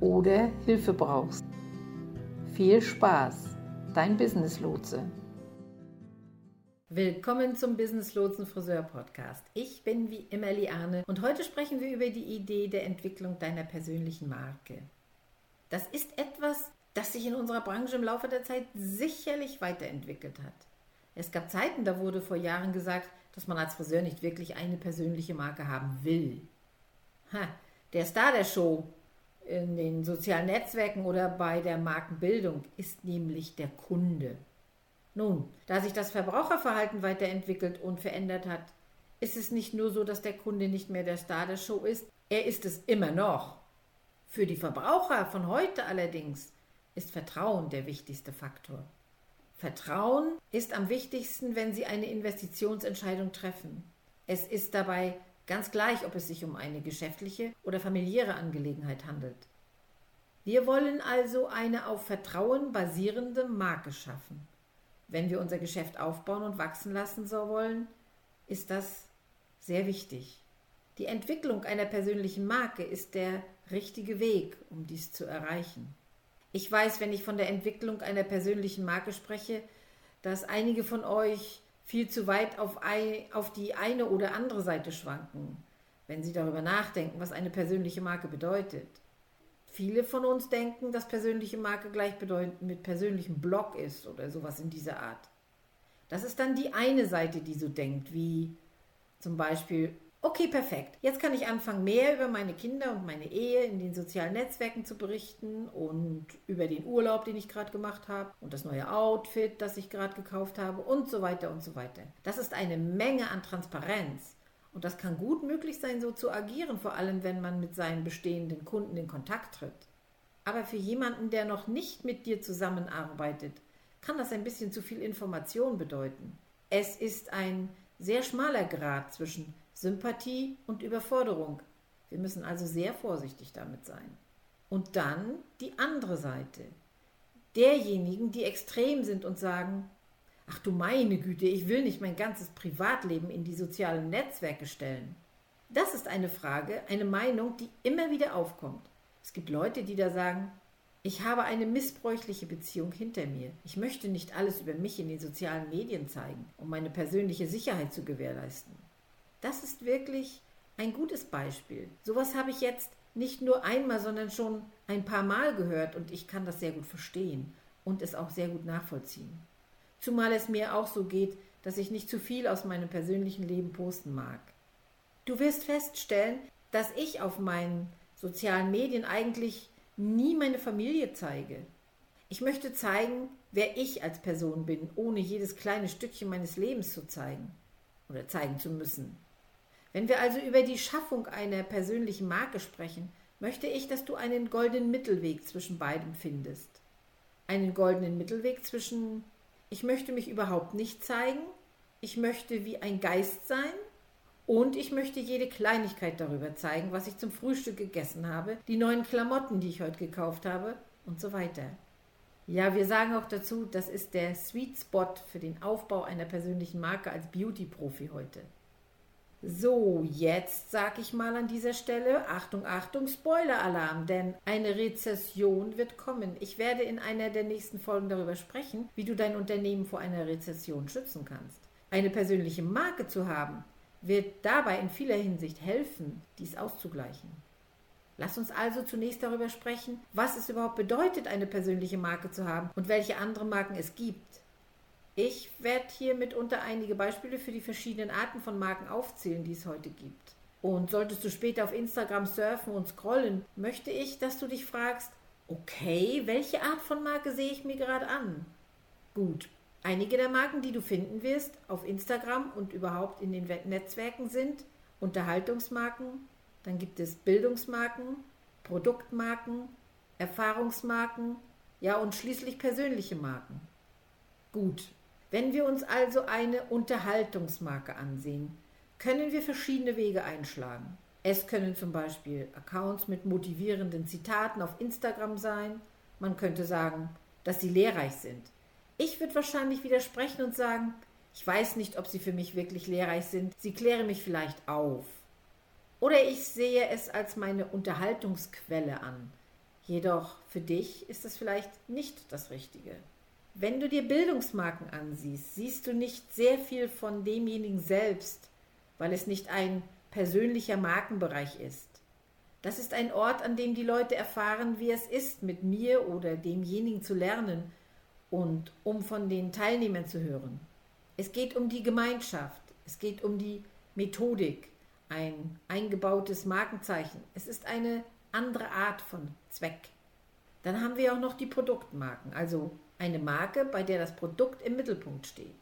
oder Hilfe brauchst. Viel Spaß, dein Business Lotse. Willkommen zum Business Lotsen Friseur Podcast. Ich bin wie immer Liane und heute sprechen wir über die Idee der Entwicklung deiner persönlichen Marke. Das ist etwas, das sich in unserer Branche im Laufe der Zeit sicherlich weiterentwickelt hat. Es gab Zeiten, da wurde vor Jahren gesagt, dass man als Friseur nicht wirklich eine persönliche Marke haben will. Ha, der Star der Show in den sozialen Netzwerken oder bei der Markenbildung ist nämlich der Kunde. Nun, da sich das Verbraucherverhalten weiterentwickelt und verändert hat, ist es nicht nur so, dass der Kunde nicht mehr der Star der Show ist, er ist es immer noch. Für die Verbraucher von heute allerdings ist Vertrauen der wichtigste Faktor. Vertrauen ist am wichtigsten, wenn Sie eine Investitionsentscheidung treffen. Es ist dabei ganz gleich, ob es sich um eine geschäftliche oder familiäre Angelegenheit handelt. Wir wollen also eine auf Vertrauen basierende Marke schaffen. Wenn wir unser Geschäft aufbauen und wachsen lassen so wollen, ist das sehr wichtig. Die Entwicklung einer persönlichen Marke ist der richtige Weg, um dies zu erreichen. Ich weiß, wenn ich von der Entwicklung einer persönlichen Marke spreche, dass einige von euch viel zu weit auf, ein, auf die eine oder andere Seite schwanken, wenn sie darüber nachdenken, was eine persönliche Marke bedeutet. Viele von uns denken, dass persönliche Marke gleichbedeutend mit persönlichem Blog ist oder sowas in dieser Art. Das ist dann die eine Seite, die so denkt, wie zum Beispiel, okay, perfekt, jetzt kann ich anfangen, mehr über meine Kinder und meine Ehe in den sozialen Netzwerken zu berichten und über den Urlaub, den ich gerade gemacht habe und das neue Outfit, das ich gerade gekauft habe und so weiter und so weiter. Das ist eine Menge an Transparenz. Und das kann gut möglich sein, so zu agieren, vor allem wenn man mit seinen bestehenden Kunden in Kontakt tritt. Aber für jemanden, der noch nicht mit dir zusammenarbeitet, kann das ein bisschen zu viel Information bedeuten. Es ist ein sehr schmaler Grad zwischen Sympathie und Überforderung. Wir müssen also sehr vorsichtig damit sein. Und dann die andere Seite. Derjenigen, die extrem sind und sagen, ach du meine Güte, ich will nicht mein ganzes Privatleben in die sozialen Netzwerke stellen. Das ist eine Frage, eine Meinung, die immer wieder aufkommt. Es gibt Leute, die da sagen, ich habe eine missbräuchliche Beziehung hinter mir. Ich möchte nicht alles über mich in den sozialen Medien zeigen, um meine persönliche Sicherheit zu gewährleisten. Das ist wirklich ein gutes Beispiel. Sowas habe ich jetzt nicht nur einmal, sondern schon ein paar Mal gehört und ich kann das sehr gut verstehen und es auch sehr gut nachvollziehen. Zumal es mir auch so geht, dass ich nicht zu viel aus meinem persönlichen Leben posten mag. Du wirst feststellen, dass ich auf meinen sozialen Medien eigentlich nie meine Familie zeige. Ich möchte zeigen, wer ich als Person bin, ohne jedes kleine Stückchen meines Lebens zu zeigen oder zeigen zu müssen. Wenn wir also über die Schaffung einer persönlichen Marke sprechen, möchte ich, dass du einen goldenen Mittelweg zwischen beidem findest. Einen goldenen Mittelweg zwischen ich möchte mich überhaupt nicht zeigen, ich möchte wie ein Geist sein und ich möchte jede Kleinigkeit darüber zeigen, was ich zum Frühstück gegessen habe, die neuen Klamotten, die ich heute gekauft habe und so weiter. Ja, wir sagen auch dazu, das ist der Sweet Spot für den Aufbau einer persönlichen Marke als Beauty-Profi heute. So, jetzt sag ich mal an dieser Stelle, Achtung, Achtung, Spoiler-Alarm, denn eine Rezession wird kommen. Ich werde in einer der nächsten Folgen darüber sprechen, wie du dein Unternehmen vor einer Rezession schützen kannst. Eine persönliche Marke zu haben, wird dabei in vieler Hinsicht helfen, dies auszugleichen. Lass uns also zunächst darüber sprechen, was es überhaupt bedeutet, eine persönliche Marke zu haben und welche andere Marken es gibt. Ich werde hier mitunter einige Beispiele für die verschiedenen Arten von Marken aufzählen, die es heute gibt. Und solltest du später auf Instagram surfen und scrollen, möchte ich, dass du dich fragst, okay, welche Art von Marke sehe ich mir gerade an? Gut, einige der Marken, die du finden wirst auf Instagram und überhaupt in den Netzwerken sind Unterhaltungsmarken, dann gibt es Bildungsmarken, Produktmarken, Erfahrungsmarken, ja und schließlich persönliche Marken. Gut, wenn wir uns also eine Unterhaltungsmarke ansehen, können wir verschiedene Wege einschlagen. Es können zum Beispiel Accounts mit motivierenden Zitaten auf Instagram sein. Man könnte sagen, dass sie lehrreich sind. Ich würde wahrscheinlich widersprechen und sagen, ich weiß nicht, ob sie für mich wirklich lehrreich sind. Sie klären mich vielleicht auf. Oder ich sehe es als meine Unterhaltungsquelle an. Jedoch für dich ist es vielleicht nicht das Richtige. Wenn du dir Bildungsmarken ansiehst, siehst du nicht sehr viel von demjenigen selbst, weil es nicht ein persönlicher Markenbereich ist. Das ist ein Ort, an dem die Leute erfahren, wie es ist, mit mir oder demjenigen zu lernen und um von den Teilnehmern zu hören. Es geht um die Gemeinschaft, es geht um die Methodik, ein eingebautes Markenzeichen. Es ist eine andere Art von Zweck. Dann haben wir auch noch die Produktmarken, also eine Marke, bei der das Produkt im Mittelpunkt steht.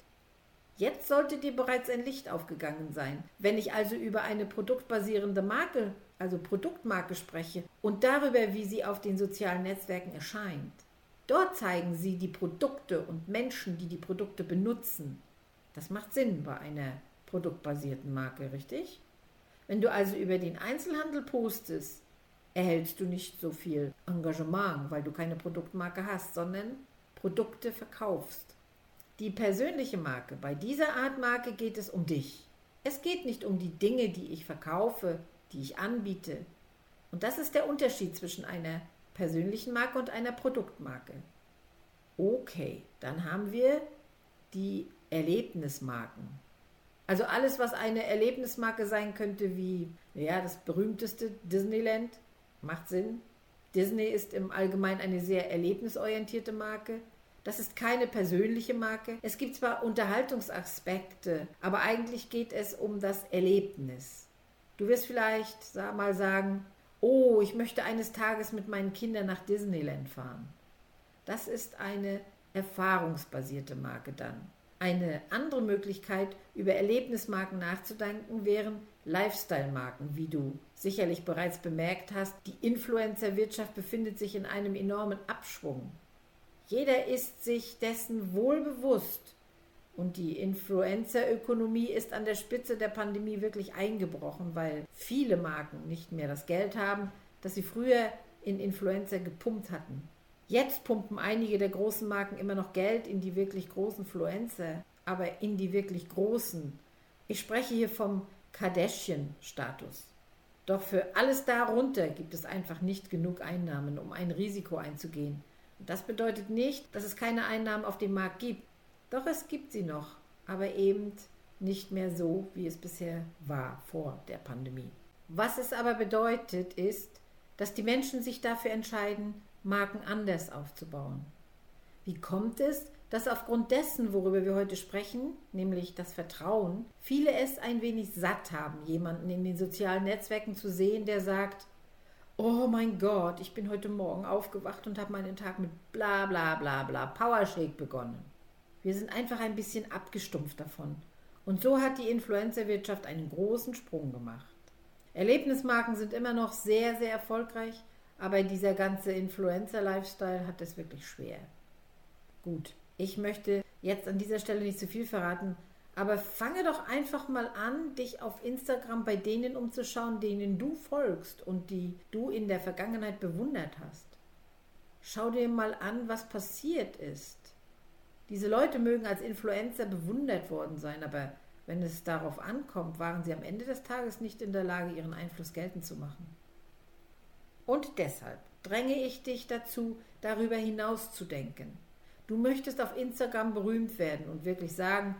Jetzt sollte dir bereits ein Licht aufgegangen sein. Wenn ich also über eine produktbasierende Marke, also Produktmarke spreche und darüber, wie sie auf den sozialen Netzwerken erscheint. Dort zeigen sie die Produkte und Menschen, die die Produkte benutzen. Das macht Sinn bei einer produktbasierten Marke, richtig? Wenn du also über den Einzelhandel postest, erhältst du nicht so viel Engagement, weil du keine Produktmarke hast, sondern Produkte verkaufst. Die persönliche Marke, bei dieser Art Marke geht es um dich. Es geht nicht um die Dinge, die ich verkaufe, die ich anbiete. Und das ist der Unterschied zwischen einer persönlichen Marke und einer Produktmarke. Okay, dann haben wir die Erlebnismarken. Also alles, was eine Erlebnismarke sein könnte, wie ja, das berühmteste Disneyland, macht Sinn. Disney ist im Allgemeinen eine sehr erlebnisorientierte Marke. Das ist keine persönliche Marke. Es gibt zwar Unterhaltungsaspekte, aber eigentlich geht es um das Erlebnis. Du wirst vielleicht mal sagen, oh, ich möchte eines Tages mit meinen Kindern nach Disneyland fahren. Das ist eine erfahrungsbasierte Marke dann. Eine andere Möglichkeit, über Erlebnismarken nachzudenken, wären Lifestyle-Marken, wie du sicherlich bereits bemerkt hast. Die Influencer-Wirtschaft befindet sich in einem enormen Abschwung. Jeder ist sich dessen wohl bewusst. Und die Influencer-Ökonomie ist an der Spitze der Pandemie wirklich eingebrochen, weil viele Marken nicht mehr das Geld haben, das sie früher in Influencer gepumpt hatten. Jetzt pumpen einige der großen Marken immer noch Geld in die wirklich großen Fluencer, aber in die wirklich großen. Ich spreche hier vom Kardashian-Status. Doch für alles darunter gibt es einfach nicht genug Einnahmen, um ein Risiko einzugehen. Und das bedeutet nicht, dass es keine Einnahmen auf dem Markt gibt. Doch es gibt sie noch, aber eben nicht mehr so, wie es bisher war vor der Pandemie. Was es aber bedeutet, ist, dass die Menschen sich dafür entscheiden, Marken anders aufzubauen. Wie kommt es, dass aufgrund dessen, worüber wir heute sprechen, nämlich das Vertrauen, viele es ein wenig satt haben, jemanden in den sozialen Netzwerken zu sehen, der sagt, oh mein Gott, ich bin heute Morgen aufgewacht und habe meinen Tag mit bla bla bla bla Powershake begonnen. Wir sind einfach ein bisschen abgestumpft davon. Und so hat die Influencerwirtschaft einen großen Sprung gemacht. Erlebnismarken sind immer noch sehr, sehr erfolgreich, aber dieser ganze Influencer-Lifestyle hat es wirklich schwer. Gut, ich möchte jetzt an dieser Stelle nicht zu viel verraten, aber fange doch einfach mal an, dich auf Instagram bei denen umzuschauen, denen du folgst und die du in der Vergangenheit bewundert hast. Schau dir mal an, was passiert ist. Diese Leute mögen als Influencer bewundert worden sein, aber wenn es darauf ankommt, waren sie am Ende des Tages nicht in der Lage, ihren Einfluss geltend zu machen. Und deshalb dränge ich dich dazu, darüber hinaus zu denken. Du möchtest auf Instagram berühmt werden und wirklich sagen,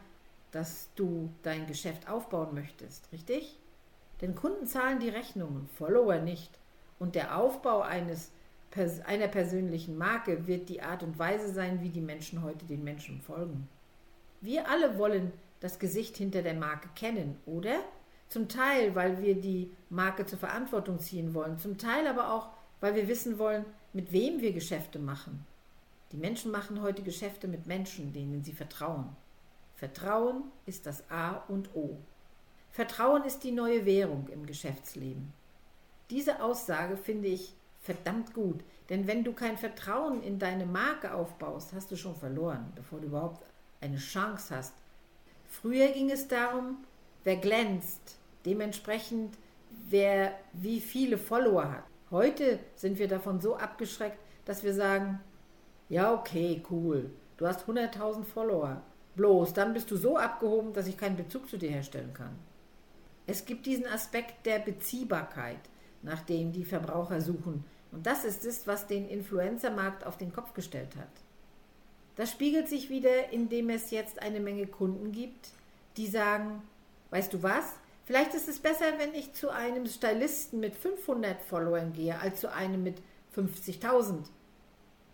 dass du dein Geschäft aufbauen möchtest, richtig? Denn Kunden zahlen die Rechnungen, Follower nicht. Und der Aufbau eines, einer persönlichen Marke wird die Art und Weise sein, wie die Menschen heute den Menschen folgen. Wir alle wollen das Gesicht hinter der Marke kennen, oder? Zum Teil, weil wir die Marke zur Verantwortung ziehen wollen, zum Teil aber auch, weil wir wissen wollen, mit wem wir Geschäfte machen. Die Menschen machen heute Geschäfte mit Menschen, denen sie vertrauen. Vertrauen ist das A und O. Vertrauen ist die neue Währung im Geschäftsleben. Diese Aussage finde ich verdammt gut, denn wenn du kein Vertrauen in deine Marke aufbaust, hast du schon verloren, bevor du überhaupt eine Chance hast. Früher ging es darum, wer glänzt, dementsprechend wer wie viele Follower hat. Heute sind wir davon so abgeschreckt, dass wir sagen, ja okay, cool, du hast 100.000 Follower, bloß dann bist du so abgehoben, dass ich keinen Bezug zu dir herstellen kann. Es gibt diesen Aspekt der Beziehbarkeit, nach dem die Verbraucher suchen. Und das ist es, was den Influencermarkt auf den Kopf gestellt hat. Das spiegelt sich wieder, indem es jetzt eine Menge Kunden gibt, die sagen, weißt du was, vielleicht ist es besser, wenn ich zu einem Stylisten mit 500 Followern gehe, als zu einem mit 50.000.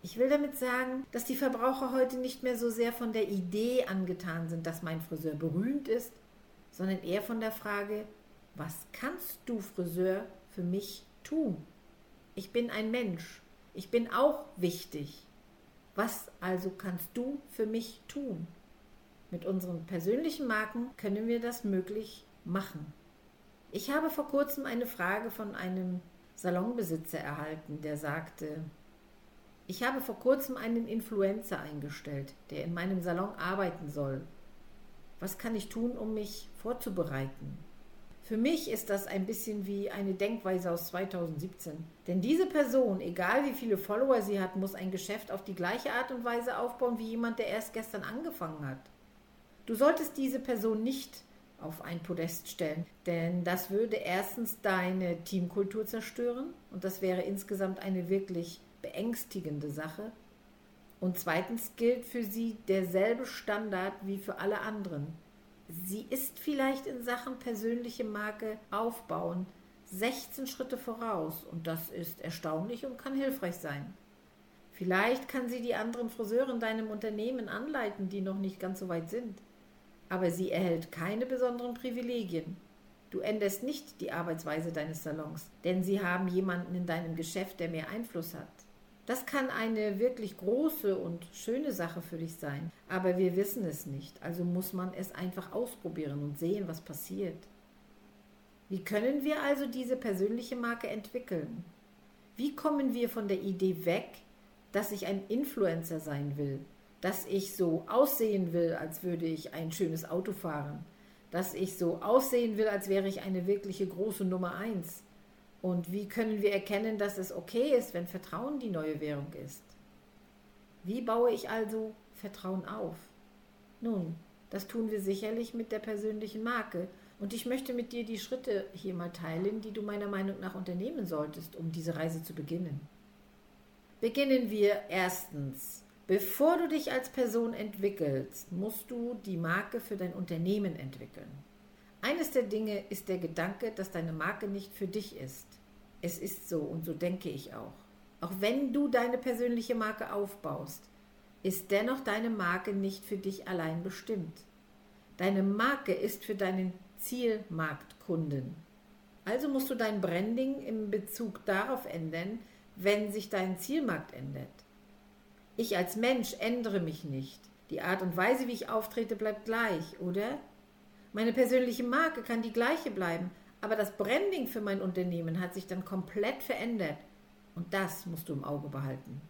Ich will damit sagen, dass die Verbraucher heute nicht mehr so sehr von der Idee angetan sind, dass mein Friseur berühmt ist, sondern eher von der Frage, was kannst du, Friseur, für mich tun? Ich bin ein Mensch. Ich bin auch wichtig. Was also kannst du für mich tun? Mit unseren persönlichen Marken können wir das möglich machen. Ich habe vor kurzem eine Frage von einem Salonbesitzer erhalten, der sagte, ich habe vor kurzem einen Influencer eingestellt, der in meinem Salon arbeiten soll was kann ich tun, um mich vorzubereiten? Für mich ist das ein bisschen wie eine Denkweise aus 2017. Denn diese Person, egal wie viele Follower sie hat, muss ein Geschäft auf die gleiche Art und Weise aufbauen wie jemand, der erst gestern angefangen hat. Du solltest diese Person nicht auf ein Podest stellen, denn das würde erstens deine Teamkultur zerstören und das wäre insgesamt eine wirklich beängstigende Sache. Und zweitens gilt für sie derselbe Standard wie für alle anderen. Sie ist vielleicht in Sachen persönliche Marke aufbauen 16 Schritte voraus und das ist erstaunlich und kann hilfreich sein. Vielleicht kann sie die anderen Friseure in deinem Unternehmen anleiten, die noch nicht ganz so weit sind. Aber sie erhält keine besonderen Privilegien. Du änderst nicht die Arbeitsweise deines Salons, denn sie haben jemanden in deinem Geschäft, der mehr Einfluss hat. Das kann eine wirklich große und schöne Sache für dich sein, aber wir wissen es nicht, also muss man es einfach ausprobieren und sehen, was passiert. Wie können wir also diese persönliche Marke entwickeln? Wie kommen wir von der Idee weg, dass ich ein Influencer sein will, dass ich so aussehen will, als würde ich ein schönes Auto fahren, dass ich so aussehen will, als wäre ich eine wirkliche große Nummer eins, und wie können wir erkennen, dass es okay ist, wenn Vertrauen die neue Währung ist? Wie baue ich also Vertrauen auf? Nun, das tun wir sicherlich mit der persönlichen Marke. Und ich möchte mit dir die Schritte hier mal teilen, die du meiner Meinung nach unternehmen solltest, um diese Reise zu beginnen. Beginnen wir erstens. Bevor du dich als Person entwickelst, musst du die Marke für dein Unternehmen entwickeln. Eines der Dinge ist der Gedanke, dass deine Marke nicht für dich ist. Es ist so und so denke ich auch. Auch wenn du deine persönliche Marke aufbaust, ist dennoch deine Marke nicht für dich allein bestimmt. Deine Marke ist für deinen Zielmarktkunden. Also musst du dein Branding im Bezug darauf ändern, wenn sich dein Zielmarkt ändert. Ich als Mensch ändere mich nicht. Die Art und Weise, wie ich auftrete, bleibt gleich, oder? Meine persönliche Marke kann die gleiche bleiben, aber das Branding für mein Unternehmen hat sich dann komplett verändert. Und das musst du im Auge behalten.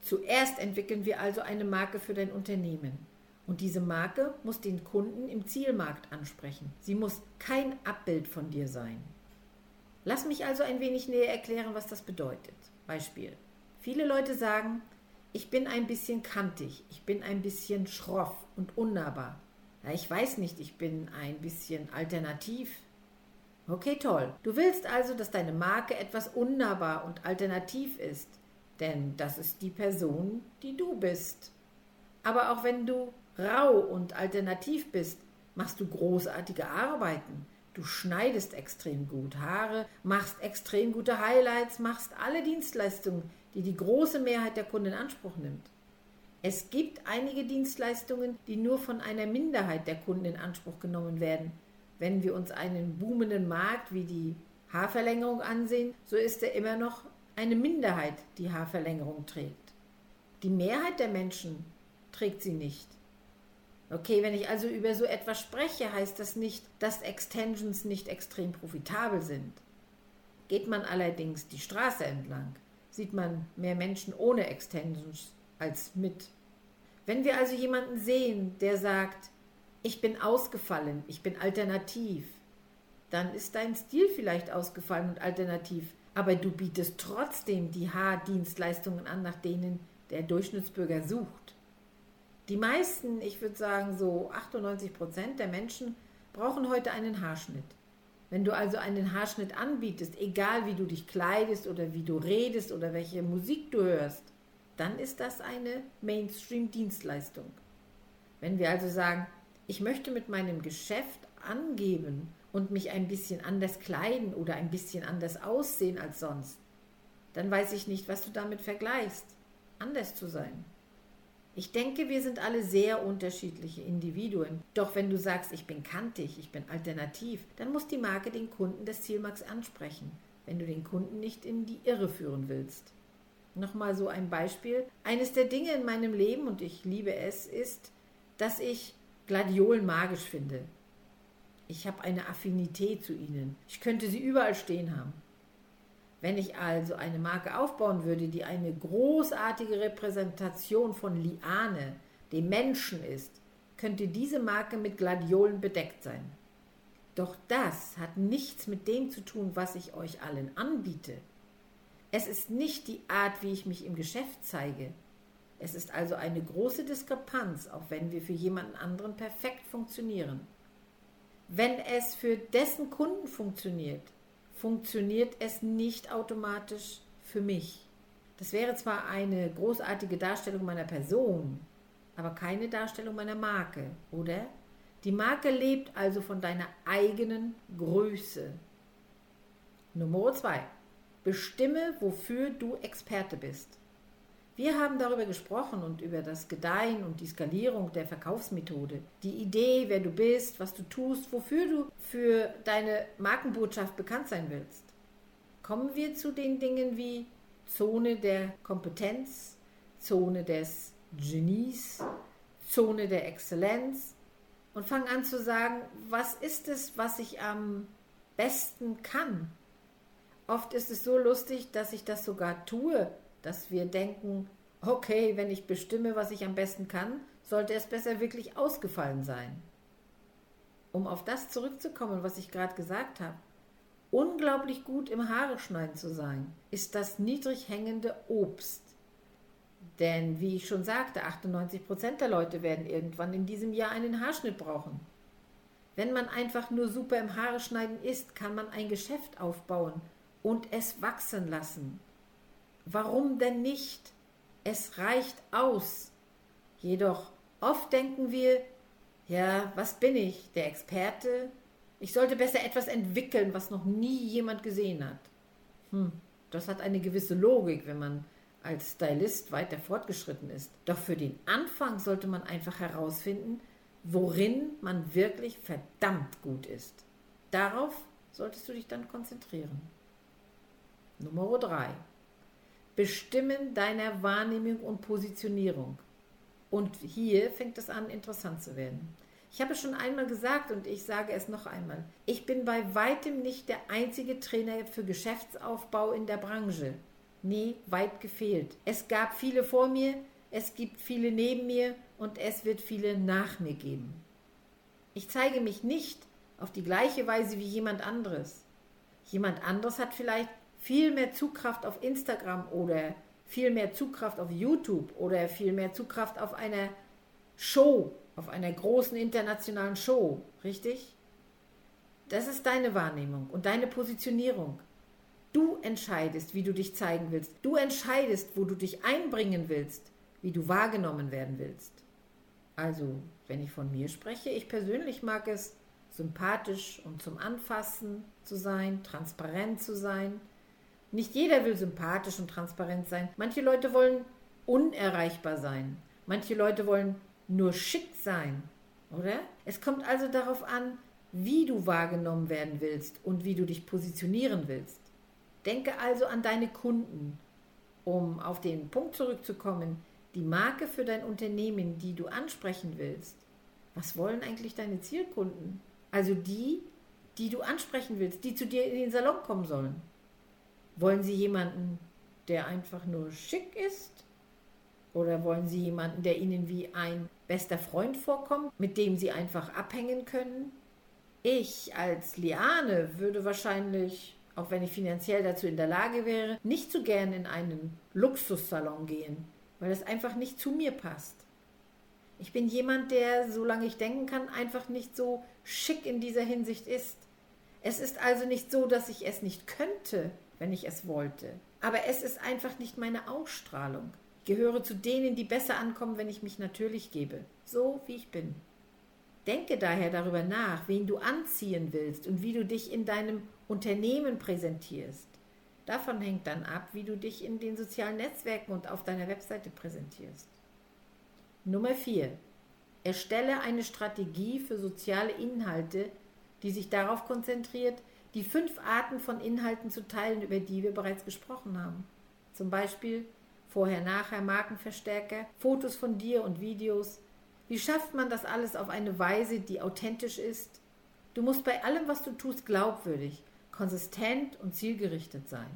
Zuerst entwickeln wir also eine Marke für dein Unternehmen. Und diese Marke muss den Kunden im Zielmarkt ansprechen. Sie muss kein Abbild von dir sein. Lass mich also ein wenig näher erklären, was das bedeutet. Beispiel. Viele Leute sagen, ich bin ein bisschen kantig, ich bin ein bisschen schroff und unnahbar. Ja, ich weiß nicht, ich bin ein bisschen alternativ. Okay, toll. Du willst also, dass deine Marke etwas unnahbar und alternativ ist, denn das ist die Person, die du bist. Aber auch wenn du rau und alternativ bist, machst du großartige Arbeiten. Du schneidest extrem gut Haare, machst extrem gute Highlights, machst alle Dienstleistungen, die die große Mehrheit der Kunden in Anspruch nimmt. Es gibt einige Dienstleistungen, die nur von einer Minderheit der Kunden in Anspruch genommen werden. Wenn wir uns einen boomenden Markt wie die Haarverlängerung ansehen, so ist er immer noch eine Minderheit, die Haarverlängerung trägt. Die Mehrheit der Menschen trägt sie nicht. Okay, wenn ich also über so etwas spreche, heißt das nicht, dass Extensions nicht extrem profitabel sind. Geht man allerdings die Straße entlang, sieht man mehr Menschen ohne Extensions als mit. Wenn wir also jemanden sehen, der sagt, ich bin ausgefallen, ich bin alternativ, dann ist dein Stil vielleicht ausgefallen und alternativ, aber du bietest trotzdem die Haardienstleistungen an, nach denen der Durchschnittsbürger sucht. Die meisten, ich würde sagen so 98 Prozent der Menschen brauchen heute einen Haarschnitt. Wenn du also einen Haarschnitt anbietest, egal wie du dich kleidest oder wie du redest oder welche Musik du hörst, dann ist das eine Mainstream-Dienstleistung. Wenn wir also sagen, ich möchte mit meinem Geschäft angeben und mich ein bisschen anders kleiden oder ein bisschen anders aussehen als sonst, dann weiß ich nicht, was du damit vergleichst, anders zu sein. Ich denke, wir sind alle sehr unterschiedliche Individuen. Doch wenn du sagst, ich bin kantig, ich bin alternativ, dann muss die Marke den Kunden des Zielmarks ansprechen, wenn du den Kunden nicht in die Irre führen willst. Nochmal so ein Beispiel. Eines der Dinge in meinem Leben, und ich liebe es, ist, dass ich Gladiolen magisch finde. Ich habe eine Affinität zu ihnen. Ich könnte sie überall stehen haben. Wenn ich also eine Marke aufbauen würde, die eine großartige Repräsentation von Liane, dem Menschen ist, könnte diese Marke mit Gladiolen bedeckt sein. Doch das hat nichts mit dem zu tun, was ich euch allen anbiete. Es ist nicht die Art, wie ich mich im Geschäft zeige. Es ist also eine große Diskrepanz, auch wenn wir für jemanden anderen perfekt funktionieren. Wenn es für dessen Kunden funktioniert, funktioniert es nicht automatisch für mich. Das wäre zwar eine großartige Darstellung meiner Person, aber keine Darstellung meiner Marke, oder? Die Marke lebt also von deiner eigenen Größe. Nummer zwei. Bestimme, wofür du Experte bist. Wir haben darüber gesprochen und über das Gedeihen und die Skalierung der Verkaufsmethode. Die Idee, wer du bist, was du tust, wofür du für deine Markenbotschaft bekannt sein willst. Kommen wir zu den Dingen wie Zone der Kompetenz, Zone des Genies, Zone der Exzellenz und fangen an zu sagen, was ist es, was ich am besten kann? Oft ist es so lustig, dass ich das sogar tue, dass wir denken, okay, wenn ich bestimme, was ich am besten kann, sollte es besser wirklich ausgefallen sein. Um auf das zurückzukommen, was ich gerade gesagt habe, unglaublich gut im Haare schneiden zu sein, ist das niedrig hängende Obst. Denn wie ich schon sagte, 98% der Leute werden irgendwann in diesem Jahr einen Haarschnitt brauchen. Wenn man einfach nur super im Haare schneiden ist, kann man ein Geschäft aufbauen und es wachsen lassen. Warum denn nicht? Es reicht aus. Jedoch oft denken wir, ja, was bin ich, der Experte? Ich sollte besser etwas entwickeln, was noch nie jemand gesehen hat. Hm, das hat eine gewisse Logik, wenn man als Stylist weiter fortgeschritten ist. Doch für den Anfang sollte man einfach herausfinden, worin man wirklich verdammt gut ist. Darauf solltest du dich dann konzentrieren. Nummer 3. Bestimmen deiner Wahrnehmung und Positionierung. Und hier fängt es an, interessant zu werden. Ich habe es schon einmal gesagt und ich sage es noch einmal. Ich bin bei weitem nicht der einzige Trainer für Geschäftsaufbau in der Branche. Nee, weit gefehlt. Es gab viele vor mir, es gibt viele neben mir und es wird viele nach mir geben. Ich zeige mich nicht auf die gleiche Weise wie jemand anderes. Jemand anderes hat vielleicht viel mehr Zugkraft auf Instagram oder viel mehr Zugkraft auf YouTube oder viel mehr Zugkraft auf einer Show, auf einer großen internationalen Show, richtig? Das ist deine Wahrnehmung und deine Positionierung. Du entscheidest, wie du dich zeigen willst. Du entscheidest, wo du dich einbringen willst, wie du wahrgenommen werden willst. Also, wenn ich von mir spreche, ich persönlich mag es sympathisch und zum Anfassen zu sein, transparent zu sein. Nicht jeder will sympathisch und transparent sein. Manche Leute wollen unerreichbar sein. Manche Leute wollen nur schick sein, oder? Es kommt also darauf an, wie du wahrgenommen werden willst und wie du dich positionieren willst. Denke also an deine Kunden, um auf den Punkt zurückzukommen, die Marke für dein Unternehmen, die du ansprechen willst. Was wollen eigentlich deine Zielkunden? Also die, die du ansprechen willst, die zu dir in den Salon kommen sollen. Wollen sie jemanden, der einfach nur schick ist? Oder wollen sie jemanden, der ihnen wie ein bester Freund vorkommt, mit dem sie einfach abhängen können? Ich als Liane würde wahrscheinlich, auch wenn ich finanziell dazu in der Lage wäre, nicht so gern in einen Luxussalon gehen, weil es einfach nicht zu mir passt. Ich bin jemand, der, solange ich denken kann, einfach nicht so schick in dieser Hinsicht ist. Es ist also nicht so, dass ich es nicht könnte, wenn ich es wollte. Aber es ist einfach nicht meine Ausstrahlung. Ich gehöre zu denen, die besser ankommen, wenn ich mich natürlich gebe. So wie ich bin. Denke daher darüber nach, wen du anziehen willst und wie du dich in deinem Unternehmen präsentierst. Davon hängt dann ab, wie du dich in den sozialen Netzwerken und auf deiner Webseite präsentierst. Nummer 4. Erstelle eine Strategie für soziale Inhalte, die sich darauf konzentriert, die fünf Arten von Inhalten zu teilen, über die wir bereits gesprochen haben. Zum Beispiel Vorher-Nachher Markenverstärker, Fotos von dir und Videos, wie schafft man das alles auf eine Weise, die authentisch ist? Du musst bei allem, was du tust, glaubwürdig, konsistent und zielgerichtet sein.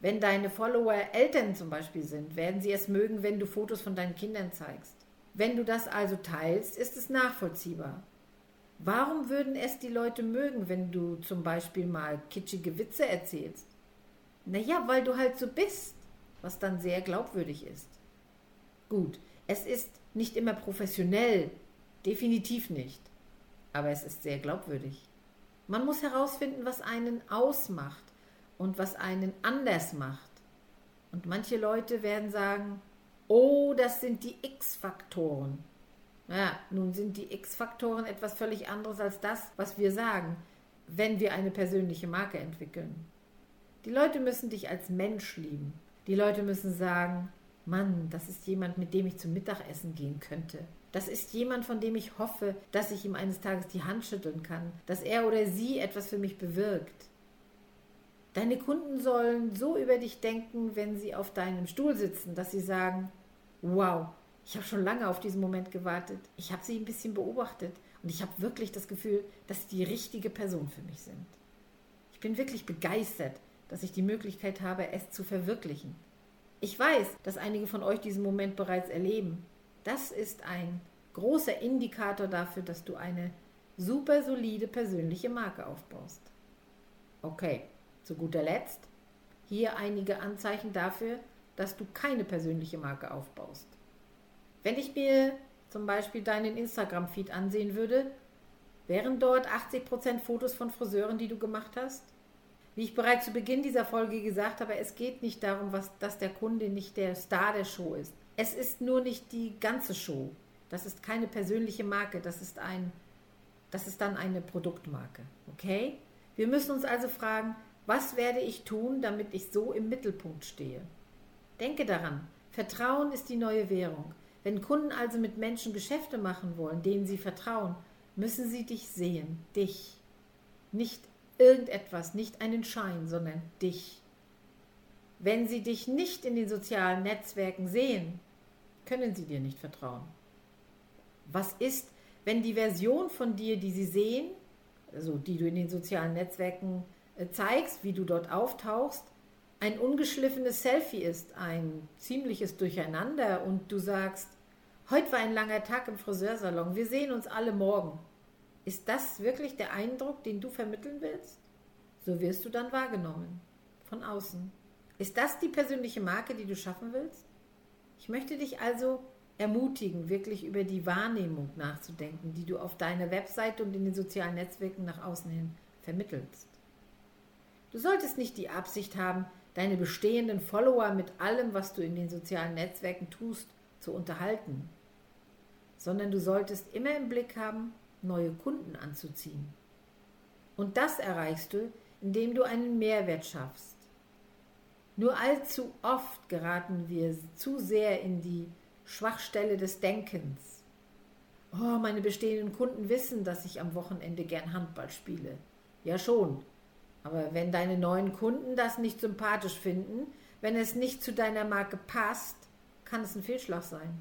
Wenn deine Follower Eltern zum Beispiel sind, werden sie es mögen, wenn du Fotos von deinen Kindern zeigst. Wenn du das also teilst, ist es nachvollziehbar. Warum würden es die Leute mögen, wenn du zum Beispiel mal kitschige Witze erzählst? Naja, weil du halt so bist, was dann sehr glaubwürdig ist. Gut, es ist nicht immer professionell, definitiv nicht, aber es ist sehr glaubwürdig. Man muss herausfinden, was einen ausmacht und was einen anders macht. Und manche Leute werden sagen, oh, das sind die X-Faktoren. Ja, nun sind die X-Faktoren etwas völlig anderes als das, was wir sagen, wenn wir eine persönliche Marke entwickeln. Die Leute müssen dich als Mensch lieben. Die Leute müssen sagen, Mann, das ist jemand, mit dem ich zum Mittagessen gehen könnte. Das ist jemand, von dem ich hoffe, dass ich ihm eines Tages die Hand schütteln kann, dass er oder sie etwas für mich bewirkt. Deine Kunden sollen so über dich denken, wenn sie auf deinem Stuhl sitzen, dass sie sagen, wow, ich habe schon lange auf diesen Moment gewartet. Ich habe sie ein bisschen beobachtet und ich habe wirklich das Gefühl, dass sie die richtige Person für mich sind. Ich bin wirklich begeistert, dass ich die Möglichkeit habe, es zu verwirklichen. Ich weiß, dass einige von euch diesen Moment bereits erleben. Das ist ein großer Indikator dafür, dass du eine super solide persönliche Marke aufbaust. Okay, zu guter Letzt hier einige Anzeichen dafür, dass du keine persönliche Marke aufbaust. Wenn ich mir zum Beispiel deinen Instagram-Feed ansehen würde, wären dort 80% Fotos von Friseuren, die du gemacht hast? Wie ich bereits zu Beginn dieser Folge gesagt habe, es geht nicht darum, was, dass der Kunde nicht der Star der Show ist. Es ist nur nicht die ganze Show. Das ist keine persönliche Marke, das ist ein das ist dann eine Produktmarke, okay? Wir müssen uns also fragen, was werde ich tun, damit ich so im Mittelpunkt stehe? Denke daran, Vertrauen ist die neue Währung. Wenn Kunden also mit Menschen Geschäfte machen wollen, denen sie vertrauen, müssen sie dich sehen, dich, nicht irgendetwas, nicht einen Schein, sondern dich. Wenn sie dich nicht in den sozialen Netzwerken sehen, können sie dir nicht vertrauen. Was ist, wenn die Version von dir, die sie sehen, also die du in den sozialen Netzwerken äh, zeigst, wie du dort auftauchst, ein ungeschliffenes Selfie ist, ein ziemliches Durcheinander und du sagst, heute war ein langer Tag im Friseursalon, wir sehen uns alle morgen. Ist das wirklich der Eindruck, den du vermitteln willst? So wirst du dann wahrgenommen. Von außen. Ist das die persönliche Marke, die du schaffen willst? Ich möchte dich also ermutigen, wirklich über die Wahrnehmung nachzudenken, die du auf deiner Webseite und in den sozialen Netzwerken nach außen hin vermittelst. Du solltest nicht die Absicht haben, deine bestehenden Follower mit allem, was du in den sozialen Netzwerken tust, zu unterhalten, sondern du solltest immer im Blick haben, neue Kunden anzuziehen. Und das erreichst du, indem du einen Mehrwert schaffst. Nur allzu oft geraten wir zu sehr in die Schwachstelle des Denkens. Oh, meine bestehenden Kunden wissen, dass ich am Wochenende gern Handball spiele. Ja schon. Aber wenn deine neuen Kunden das nicht sympathisch finden, wenn es nicht zu deiner Marke passt, kann es ein Fehlschlag sein.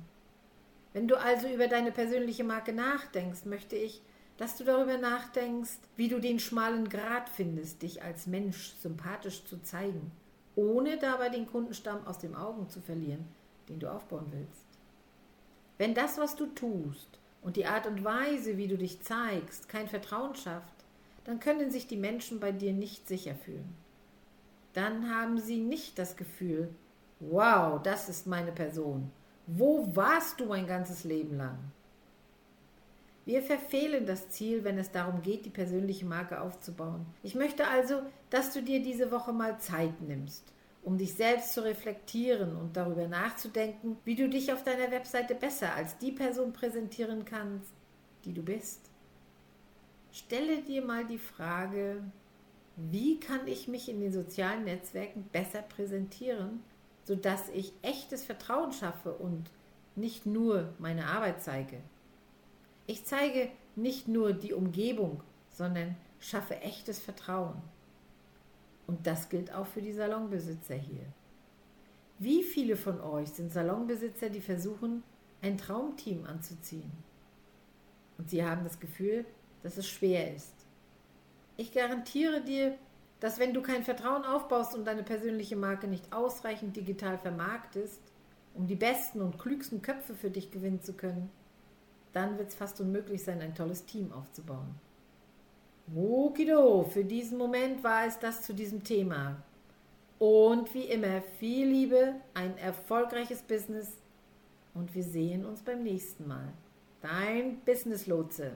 Wenn du also über deine persönliche Marke nachdenkst, möchte ich, dass du darüber nachdenkst, wie du den schmalen Grat findest, dich als Mensch sympathisch zu zeigen, ohne dabei den Kundenstamm aus den Augen zu verlieren, den du aufbauen willst. Wenn das, was du tust und die Art und Weise, wie du dich zeigst, kein Vertrauen schafft, dann können sich die Menschen bei dir nicht sicher fühlen. Dann haben sie nicht das Gefühl, wow, das ist meine Person. Wo warst du mein ganzes Leben lang? Wir verfehlen das Ziel, wenn es darum geht, die persönliche Marke aufzubauen. Ich möchte also, dass du dir diese Woche mal Zeit nimmst, um dich selbst zu reflektieren und darüber nachzudenken, wie du dich auf deiner Webseite besser als die Person präsentieren kannst, die du bist. Stelle dir mal die Frage, wie kann ich mich in den sozialen Netzwerken besser präsentieren, sodass ich echtes Vertrauen schaffe und nicht nur meine Arbeit zeige. Ich zeige nicht nur die Umgebung, sondern schaffe echtes Vertrauen. Und das gilt auch für die Salonbesitzer hier. Wie viele von euch sind Salonbesitzer, die versuchen, ein Traumteam anzuziehen? Und sie haben das Gefühl, dass es schwer ist. Ich garantiere dir, dass wenn du kein Vertrauen aufbaust und deine persönliche Marke nicht ausreichend digital vermarktest, um die besten und klügsten Köpfe für dich gewinnen zu können, dann wird es fast unmöglich sein, ein tolles Team aufzubauen. Okido, für diesen Moment war es das zu diesem Thema. Und wie immer, viel Liebe, ein erfolgreiches Business und wir sehen uns beim nächsten Mal. Dein Business Lotse.